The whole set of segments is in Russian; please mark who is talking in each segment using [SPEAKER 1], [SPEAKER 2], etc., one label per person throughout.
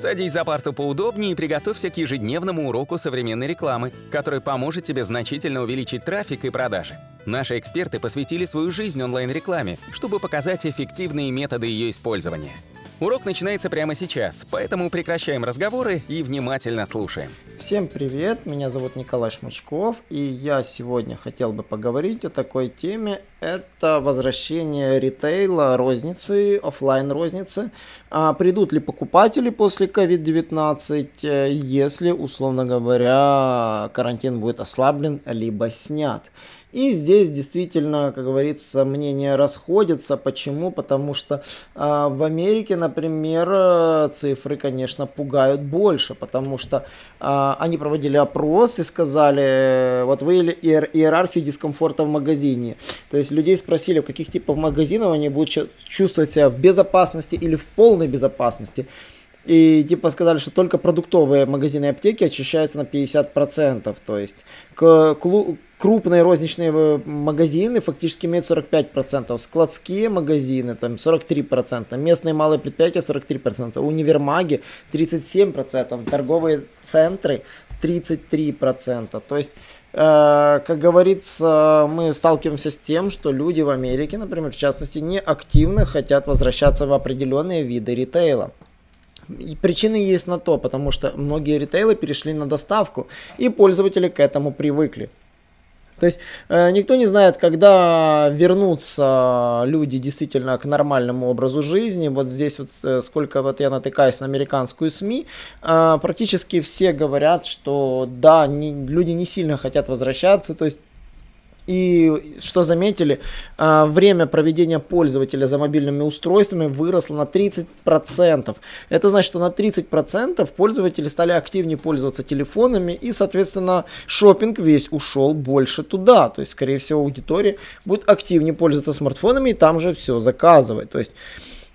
[SPEAKER 1] Садись за парту поудобнее и приготовься к ежедневному уроку современной рекламы, который поможет тебе значительно увеличить трафик и продажи. Наши эксперты посвятили свою жизнь онлайн-рекламе, чтобы показать эффективные методы ее использования. Урок начинается прямо сейчас, поэтому прекращаем разговоры и внимательно слушаем.
[SPEAKER 2] Всем привет, меня зовут Николай Шмычков, и я сегодня хотел бы поговорить о такой теме. Это возвращение ритейла, розницы, офлайн розницы. А придут ли покупатели после COVID-19, э, если, условно говоря, карантин будет ослаблен либо снят? И здесь действительно, как говорится, мнения расходятся. Почему? Потому что э, в Америке, например, э, цифры, конечно, пугают больше, потому что э, они проводили опрос и сказали, вот вы иер иерархию дискомфорта в магазине. То есть людей спросили, в каких типах магазинов они будут чувствовать себя в безопасности или в полной безопасности. И типа сказали, что только продуктовые магазины и аптеки очищаются на 50%. То есть к, клу, крупные розничные э, магазины фактически имеют 45%, складские магазины там 43%, местные малые предприятия 43%, универмаги 37%, торговые центры 33%. То есть э, как говорится, мы сталкиваемся с тем, что люди в Америке, например, в частности, не активно хотят возвращаться в определенные виды ритейла. И причины есть на то, потому что многие ритейлы перешли на доставку, и пользователи к этому привыкли. То есть э, никто не знает, когда вернутся люди действительно к нормальному образу жизни. Вот здесь вот э, сколько вот я натыкаюсь на американскую СМИ, э, практически все говорят, что да, не, люди не сильно хотят возвращаться. То есть и что заметили, а, время проведения пользователя за мобильными устройствами выросло на 30%. Это значит, что на 30% пользователи стали активнее пользоваться телефонами, и, соответственно, шопинг весь ушел больше туда. То есть, скорее всего, аудитория будет активнее пользоваться смартфонами и там же все заказывать. То есть,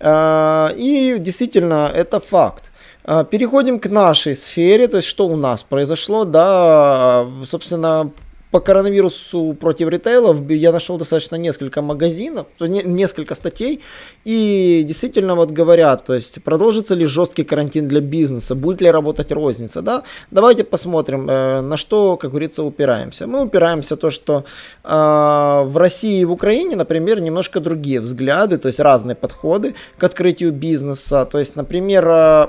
[SPEAKER 2] а, и действительно, это факт. А, переходим к нашей сфере, то есть что у нас произошло, да, собственно, по коронавирусу против ритейлов я нашел достаточно несколько магазинов, не, несколько статей, и действительно вот говорят, то есть продолжится ли жесткий карантин для бизнеса, будет ли работать розница, да? Давайте посмотрим, э, на что, как говорится, упираемся. Мы упираемся то, что э, в России и в Украине, например, немножко другие взгляды, то есть разные подходы к открытию бизнеса, то есть, например, э,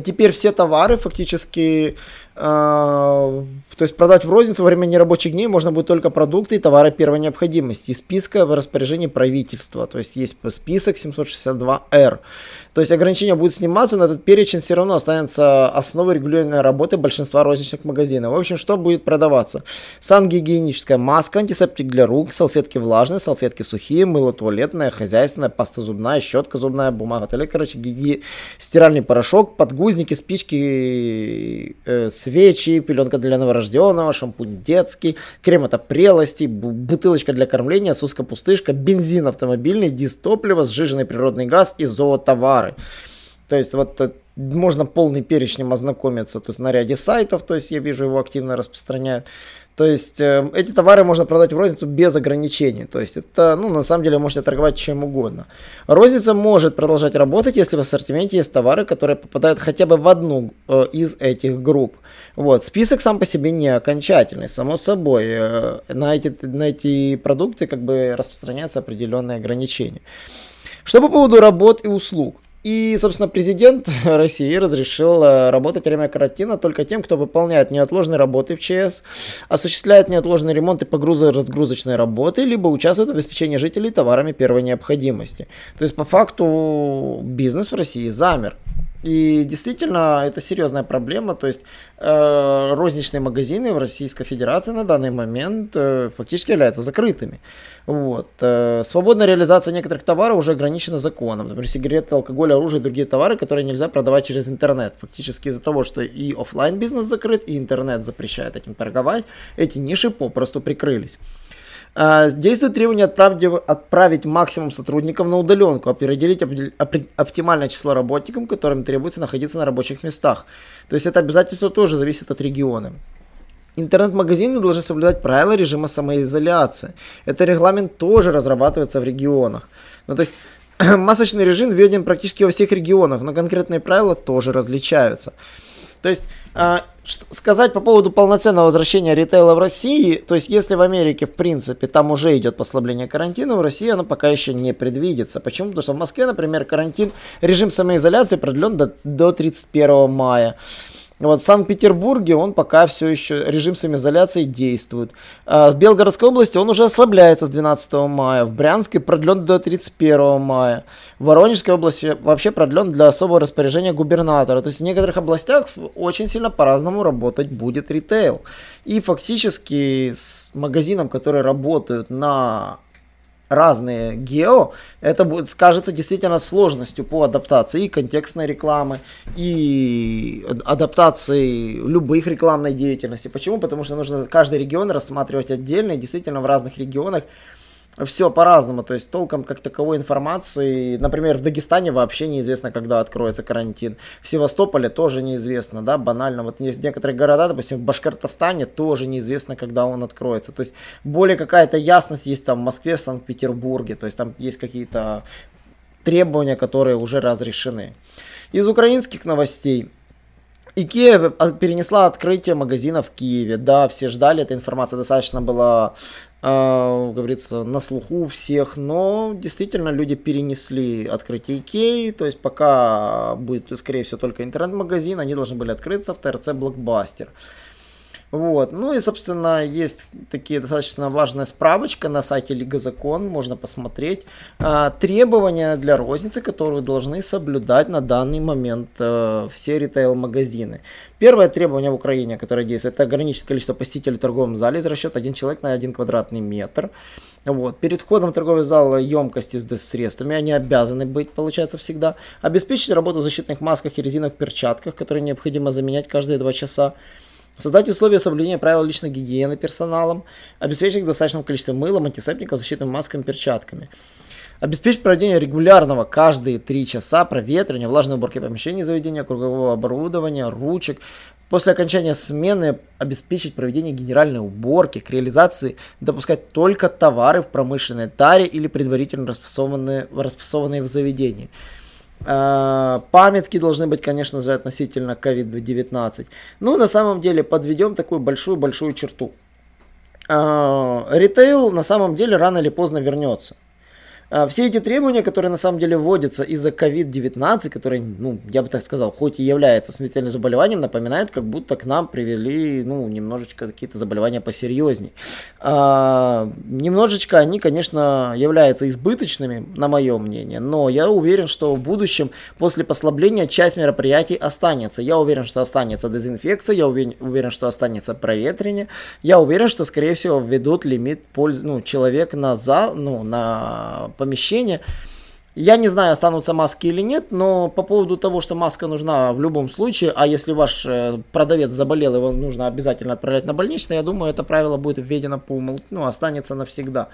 [SPEAKER 2] Теперь все товары фактически то есть продать в розницу во время нерабочих дней можно будет только продукты и товары первой необходимости из списка в распоряжении правительства. То есть есть список 762R. То есть ограничения будут сниматься, но этот перечень все равно останется основой регулярной работы большинства розничных магазинов. В общем, что будет продаваться? Сангигиеническая маска, антисептик для рук, салфетки влажные, салфетки сухие, мыло туалетное, хозяйственное, паста зубная, щетка зубная, бумага, короче, гиги, стиральный порошок, подгузники, спички, э, свечи, пеленка для новорожденного, шампунь детский, крем от опрелости, бутылочка для кормления, суска-пустышка, бензин автомобильный, дистопливо, сжиженный природный газ и зоотовары. То есть вот э, можно полный перечнем ознакомиться, то есть на ряде сайтов, то есть я вижу его активно распространяют. То есть э, эти товары можно продать в розницу без ограничений. То есть это, ну, на самом деле, можете торговать чем угодно. Розница может продолжать работать, если в ассортименте есть товары, которые попадают хотя бы в одну э, из этих групп. Вот. Список сам по себе не окончательный, само собой. Э, на, эти, на эти продукты как бы распространяются определенные ограничения. Что по поводу работ и услуг. И, собственно, президент России разрешил э, работать время карантина только тем, кто выполняет неотложные работы в ЧС, осуществляет неотложный ремонт и погрузо-разгрузочные работы, либо участвует в обеспечении жителей товарами первой необходимости. То есть, по факту, бизнес в России замер. И действительно, это серьезная проблема. То есть э, розничные магазины в Российской Федерации на данный момент э, фактически являются закрытыми. Вот. Э, свободная реализация некоторых товаров уже ограничена законом. Например, сигареты, алкоголь, оружие и другие товары, которые нельзя продавать через интернет. Фактически из-за того, что и офлайн бизнес закрыт, и интернет запрещает этим торговать, эти ниши попросту прикрылись. А, действует требование отправить, отправить максимум сотрудников на удаленку, определить оптимальное число работников, которым требуется находиться на рабочих местах. То есть это обязательство тоже зависит от региона. Интернет-магазины должны соблюдать правила режима самоизоляции. Этот регламент тоже разрабатывается в регионах. Ну, то есть масочный режим введен практически во всех регионах, но конкретные правила тоже различаются. То есть а, сказать по поводу полноценного возвращения ритейла в России, то есть если в Америке, в принципе, там уже идет послабление карантина, в России оно пока еще не предвидится. Почему? Потому что в Москве, например, карантин, режим самоизоляции продлен до, до 31 мая. Вот в Санкт-Петербурге он пока все еще режим самоизоляции действует. А в Белгородской области он уже ослабляется с 12 мая. В Брянске продлен до 31 мая. В Воронежской области вообще продлен для особого распоряжения губернатора. То есть в некоторых областях очень сильно по-разному работать будет ритейл. И фактически с магазином, которые работают на разные гео, это будет, скажется действительно сложностью по адаптации и контекстной рекламы, и адаптации любых рекламной деятельности. Почему? Потому что нужно каждый регион рассматривать отдельно, и действительно в разных регионах все по-разному, то есть толком как таковой информации, например, в Дагестане вообще неизвестно, когда откроется карантин, в Севастополе тоже неизвестно, да, банально, вот есть некоторые города, допустим, в Башкортостане тоже неизвестно, когда он откроется, то есть более какая-то ясность есть там в Москве, в Санкт-Петербурге, то есть там есть какие-то требования, которые уже разрешены. Из украинских новостей – Икея перенесла открытие магазина в Киеве. Да, все ждали, эта информация достаточно была, э, говорится, на слуху у всех, но действительно люди перенесли открытие Икеи, то есть пока будет, скорее всего, только интернет-магазин, они должны были открыться в ТРЦ Блокбастер. Вот. Ну и, собственно, есть такие достаточно важная справочка на сайте Лига Закон, можно посмотреть. А, требования для розницы, которые должны соблюдать на данный момент а, все ритейл-магазины. Первое требование в Украине, которое действует, это ограничить количество посетителей в торговом зале из расчета один человек на один квадратный метр. Вот. Перед входом в торговый зал емкости с средствами, они обязаны быть, получается, всегда. Обеспечить работу в защитных масках и резиновых перчатках, которые необходимо заменять каждые два часа. Создать условия соблюдения правил личной гигиены персоналом, обеспечить достаточным количеством мыла, антисептиков, защитными масками, перчатками. Обеспечить проведение регулярного каждые 3 часа проветривания, влажной уборки помещений заведения, кругового оборудования, ручек. После окончания смены обеспечить проведение генеральной уборки, к реализации допускать только товары в промышленной таре или предварительно распасованные, распасованные в заведении. А, памятки должны быть, конечно же, относительно COVID-19. Ну, на самом деле, подведем такую большую-большую черту. А, ритейл на самом деле рано или поздно вернется. А, все эти требования, которые на самом деле вводятся из-за COVID-19, который, ну, я бы так сказал, хоть и является смертельным заболеванием, напоминают, как будто к нам привели, ну, немножечко какие-то заболевания посерьезнее. А, немножечко они, конечно, являются избыточными, на мое мнение, но я уверен, что в будущем, после послабления, часть мероприятий останется. Я уверен, что останется дезинфекция, я уверен, уверен что останется проветривание, я уверен, что, скорее всего, введут лимит пользы, ну, человек на зал, ну, на помещение. Я не знаю, останутся маски или нет, но по поводу того, что маска нужна в любом случае, а если ваш э, продавец заболел, его нужно обязательно отправлять на больничный, я думаю, это правило будет введено по умолчанию, ну, останется навсегда.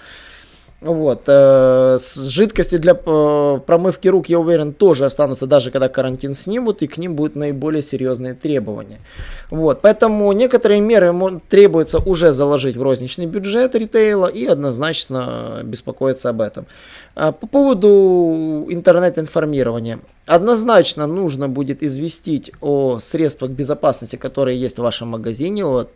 [SPEAKER 2] Вот. Э, жидкости для э, промывки рук, я уверен, тоже останутся, даже когда карантин снимут, и к ним будут наиболее серьезные требования. Вот. Поэтому некоторые меры требуется уже заложить в розничный бюджет ритейла и однозначно беспокоиться об этом. А по поводу интернет-информирования. Однозначно нужно будет известить о средствах безопасности, которые есть в вашем магазине, о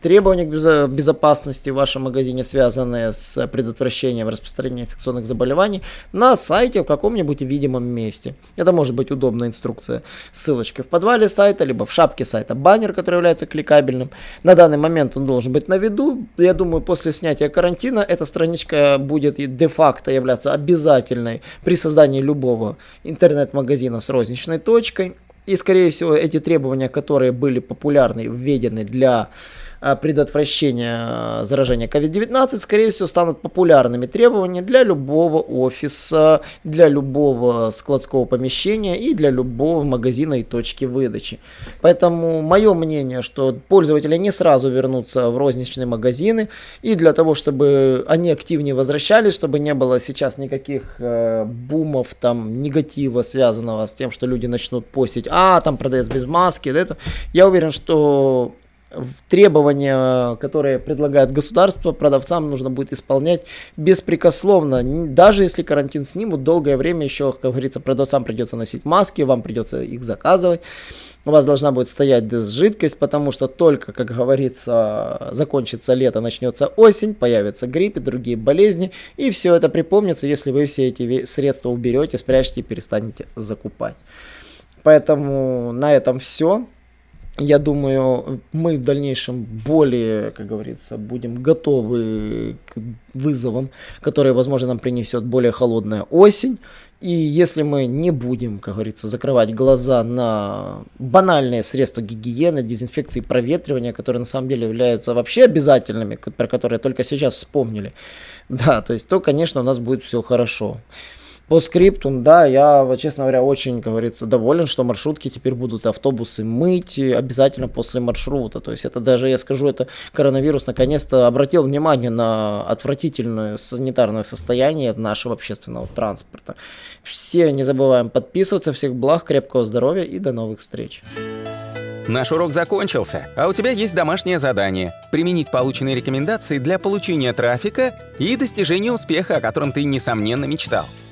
[SPEAKER 2] требованиях безопасности в вашем магазине, связанные с предотвращением распространения инфекционных заболеваний, на сайте в каком-нибудь видимом месте. Это может быть удобная инструкция с ссылочкой в подвале сайта, либо в шапке сайта баннер, который является кликабельным. На данный момент он должен быть на виду. Я думаю, после снятия карантина эта страничка будет де-факто являться обязательной при создании любого интернет-магазина магазина с розничной точкой. И, скорее всего, эти требования, которые были популярны, введены для предотвращения э, заражения COVID-19, скорее всего, станут популярными требованиями для любого офиса, для любого складского помещения и для любого магазина и точки выдачи. Поэтому мое мнение, что пользователи не сразу вернутся в розничные магазины, и для того, чтобы они активнее возвращались, чтобы не было сейчас никаких э, бумов, там, негатива, связанного с тем, что люди начнут постить, а, там продавец без маски, это, я уверен, что требования, которые предлагает государство, продавцам нужно будет исполнять беспрекословно. Даже если карантин снимут, долгое время еще, как говорится, продавцам придется носить маски, вам придется их заказывать. У вас должна будет стоять жидкость, потому что только, как говорится, закончится лето, начнется осень, появится грипп и другие болезни, и все это припомнится, если вы все эти средства уберете, спрячете и перестанете закупать. Поэтому на этом все. Я думаю, мы в дальнейшем более, как говорится, будем готовы к вызовам, которые, возможно, нам принесет более холодная осень. И если мы не будем, как говорится, закрывать глаза на банальные средства гигиены, дезинфекции, проветривания, которые на самом деле являются вообще обязательными, про которые только сейчас вспомнили, да, то есть, то, конечно, у нас будет все хорошо. По скрипту, да, я, честно говоря, очень, говорится, доволен, что маршрутки теперь будут автобусы мыть обязательно после маршрута. То есть это даже, я скажу, это коронавирус наконец-то обратил внимание на отвратительное санитарное состояние нашего общественного транспорта. Все не забываем подписываться. Всех благ, крепкого здоровья и до новых встреч.
[SPEAKER 1] Наш урок закончился, а у тебя есть домашнее задание – применить полученные рекомендации для получения трафика и достижения успеха, о котором ты, несомненно, мечтал.